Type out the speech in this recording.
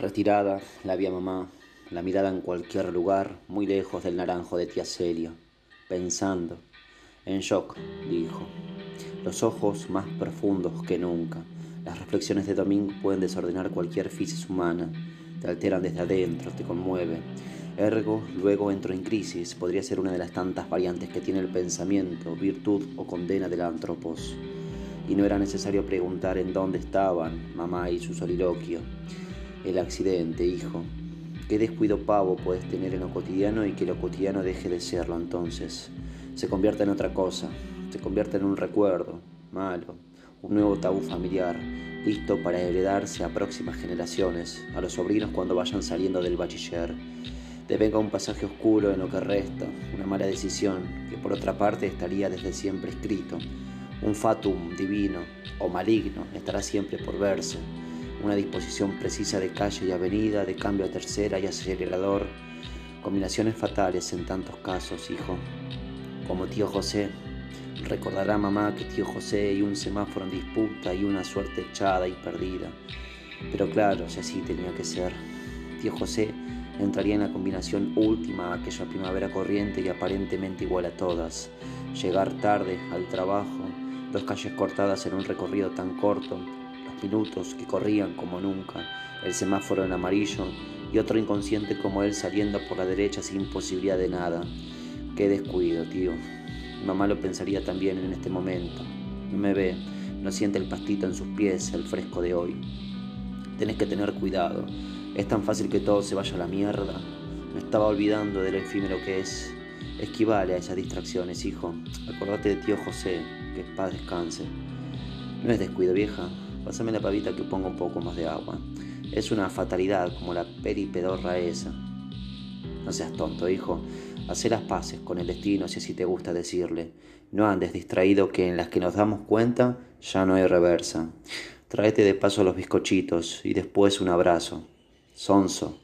Retirada, la vi a mamá, la mirada en cualquier lugar, muy lejos del naranjo de tía Celia, pensando. En shock, dijo. Los ojos más profundos que nunca. Las reflexiones de Domingo pueden desordenar cualquier fisis humana. Te alteran desde adentro, te conmueve. Ergo, luego entro en crisis. Podría ser una de las tantas variantes que tiene el pensamiento, virtud o condena del antropos. Y no era necesario preguntar en dónde estaban mamá y su soliloquio. El accidente, hijo. ¿Qué descuido pavo puedes tener en lo cotidiano y que lo cotidiano deje de serlo entonces? Se convierta en otra cosa, se convierte en un recuerdo, malo, un nuevo tabú familiar, listo para heredarse a próximas generaciones, a los sobrinos cuando vayan saliendo del bachiller. Devenga un pasaje oscuro en lo que resta, una mala decisión, que por otra parte estaría desde siempre escrito. Un fatum divino o maligno estará siempre por verse una disposición precisa de calle y avenida, de cambio a tercera y acelerador, combinaciones fatales en tantos casos, hijo. Como tío José, recordará mamá que tío José y un semáforo en disputa y una suerte echada y perdida. Pero claro, si así tenía que ser. Tío José entraría en la combinación última, aquella primavera corriente y aparentemente igual a todas. Llegar tarde al trabajo, dos calles cortadas en un recorrido tan corto, minutos que corrían como nunca, el semáforo en amarillo y otro inconsciente como él saliendo por la derecha sin posibilidad de nada. Qué descuido, tío. mamá lo pensaría también en este momento. No me ve, no siente el pastito en sus pies, el fresco de hoy. Tenés que tener cuidado. Es tan fácil que todo se vaya a la mierda. Me estaba olvidando del efímero que es. Esquivale a esas distracciones, hijo. Acordate de tío José, que paz descanse. No es descuido, vieja. Pásame la pavita que ponga un poco más de agua. Es una fatalidad como la peripedorra esa. No seas tonto, hijo. Haz las paces con el destino si así te gusta decirle. No andes distraído que en las que nos damos cuenta ya no hay reversa. Tráete de paso los bizcochitos y después un abrazo. Sonso.